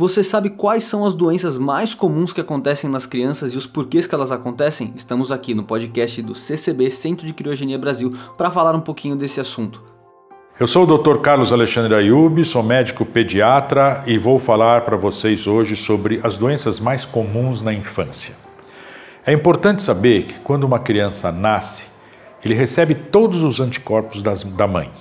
Você sabe quais são as doenças mais comuns que acontecem nas crianças e os porquês que elas acontecem? Estamos aqui no podcast do CCB, Centro de Criogenia Brasil, para falar um pouquinho desse assunto. Eu sou o Dr. Carlos Alexandre Ayub, sou médico pediatra e vou falar para vocês hoje sobre as doenças mais comuns na infância. É importante saber que quando uma criança nasce, ele recebe todos os anticorpos das, da mãe.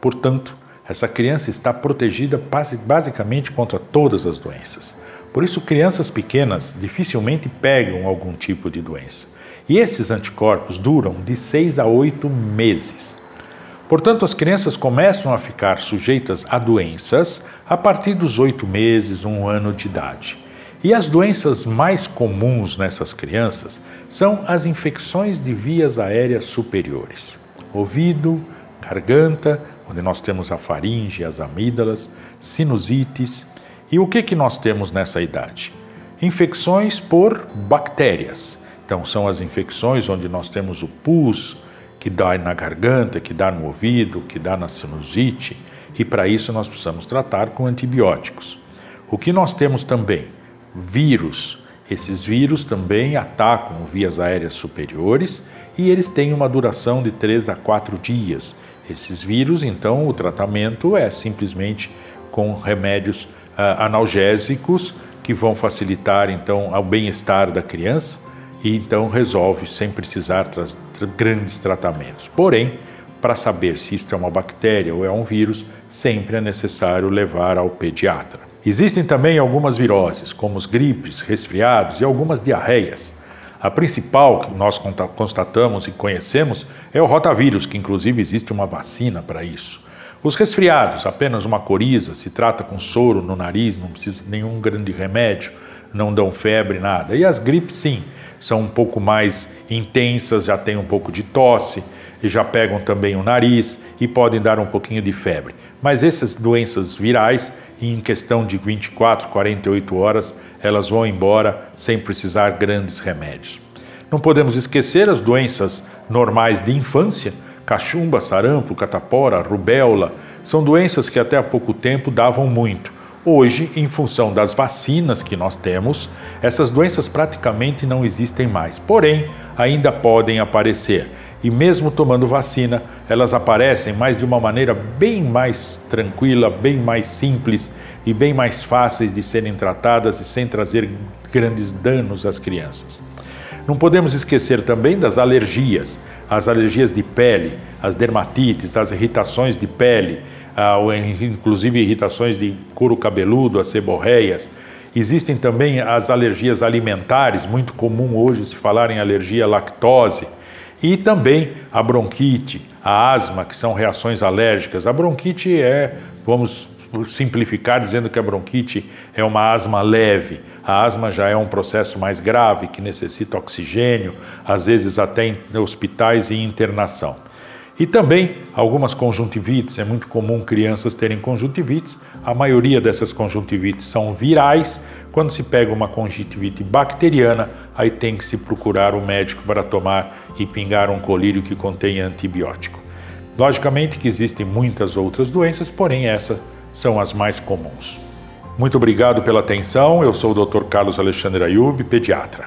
Portanto, essa criança está protegida basicamente contra todas as doenças. Por isso, crianças pequenas dificilmente pegam algum tipo de doença. E esses anticorpos duram de 6 a 8 meses. Portanto, as crianças começam a ficar sujeitas a doenças a partir dos 8 meses, um ano de idade. E as doenças mais comuns nessas crianças são as infecções de vias aéreas superiores: ouvido, garganta, onde nós temos a faringe, as amígdalas, sinusites. E o que, que nós temos nessa idade? Infecções por bactérias. Então, são as infecções onde nós temos o pus, que dá na garganta, que dá no ouvido, que dá na sinusite, e para isso nós precisamos tratar com antibióticos. O que nós temos também? Vírus. Esses vírus também atacam vias aéreas superiores e eles têm uma duração de 3 a 4 dias. Esses vírus, então, o tratamento é simplesmente com remédios uh, analgésicos que vão facilitar então o bem-estar da criança e então resolve sem precisar tra tra grandes tratamentos. Porém, para saber se isto é uma bactéria ou é um vírus, sempre é necessário levar ao pediatra. Existem também algumas viroses, como os gripes, resfriados e algumas diarreias. A principal que nós constatamos e conhecemos é o rotavírus, que inclusive existe uma vacina para isso. Os resfriados, apenas uma coriza, se trata com soro no nariz, não precisa de nenhum grande remédio, não dão febre, nada. E as gripes, sim, são um pouco mais intensas, já tem um pouco de tosse, e já pegam também o nariz e podem dar um pouquinho de febre. Mas essas doenças virais, em questão de 24, 48 horas, elas vão embora sem precisar grandes remédios. Não podemos esquecer as doenças normais de infância, cachumba, sarampo, catapora, rubéola, são doenças que até há pouco tempo davam muito. Hoje, em função das vacinas que nós temos, essas doenças praticamente não existem mais, porém, ainda podem aparecer e mesmo tomando vacina, elas aparecem, mas de uma maneira bem mais tranquila, bem mais simples e bem mais fáceis de serem tratadas e sem trazer grandes danos às crianças. Não podemos esquecer também das alergias, as alergias de pele, as dermatites, as irritações de pele, inclusive irritações de couro cabeludo, as seborreias. Existem também as alergias alimentares, muito comum hoje se falar em alergia à lactose e também a bronquite, a asma, que são reações alérgicas. A bronquite é, vamos simplificar dizendo que a bronquite é uma asma leve. A asma já é um processo mais grave que necessita oxigênio, às vezes até em hospitais e internação. E também algumas conjuntivites, é muito comum crianças terem conjuntivites. A maioria dessas conjuntivites são virais. Quando se pega uma conjuntivite bacteriana, aí tem que se procurar um médico para tomar e pingar um colírio que contém antibiótico. Logicamente que existem muitas outras doenças, porém essas são as mais comuns. Muito obrigado pela atenção. Eu sou o Dr. Carlos Alexandre Ayub, pediatra.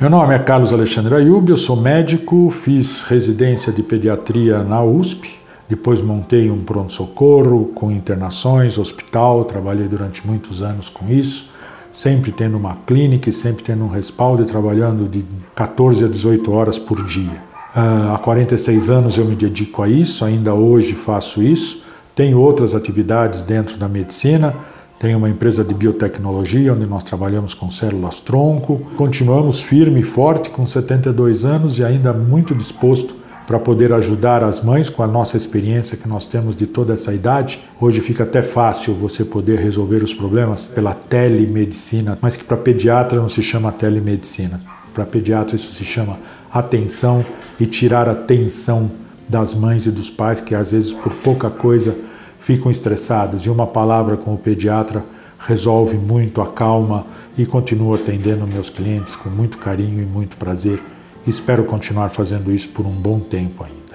Meu nome é Carlos Alexandre Ayub, eu sou médico, fiz residência de pediatria na USP, depois montei um pronto-socorro com internações, hospital, trabalhei durante muitos anos com isso sempre tendo uma clínica e sempre tendo um respaldo e trabalhando de 14 a 18 horas por dia. Uh, há 46 anos eu me dedico a isso, ainda hoje faço isso. Tenho outras atividades dentro da medicina, tenho uma empresa de biotecnologia onde nós trabalhamos com células tronco. Continuamos firme e forte com 72 anos e ainda muito disposto para poder ajudar as mães com a nossa experiência que nós temos de toda essa idade. Hoje fica até fácil você poder resolver os problemas pela telemedicina, mas que para pediatra não se chama telemedicina. Para pediatra isso se chama atenção e tirar a tensão das mães e dos pais que às vezes por pouca coisa ficam estressados e uma palavra com o pediatra resolve muito, acalma e continuo atendendo meus clientes com muito carinho e muito prazer Espero continuar fazendo isso por um bom tempo ainda.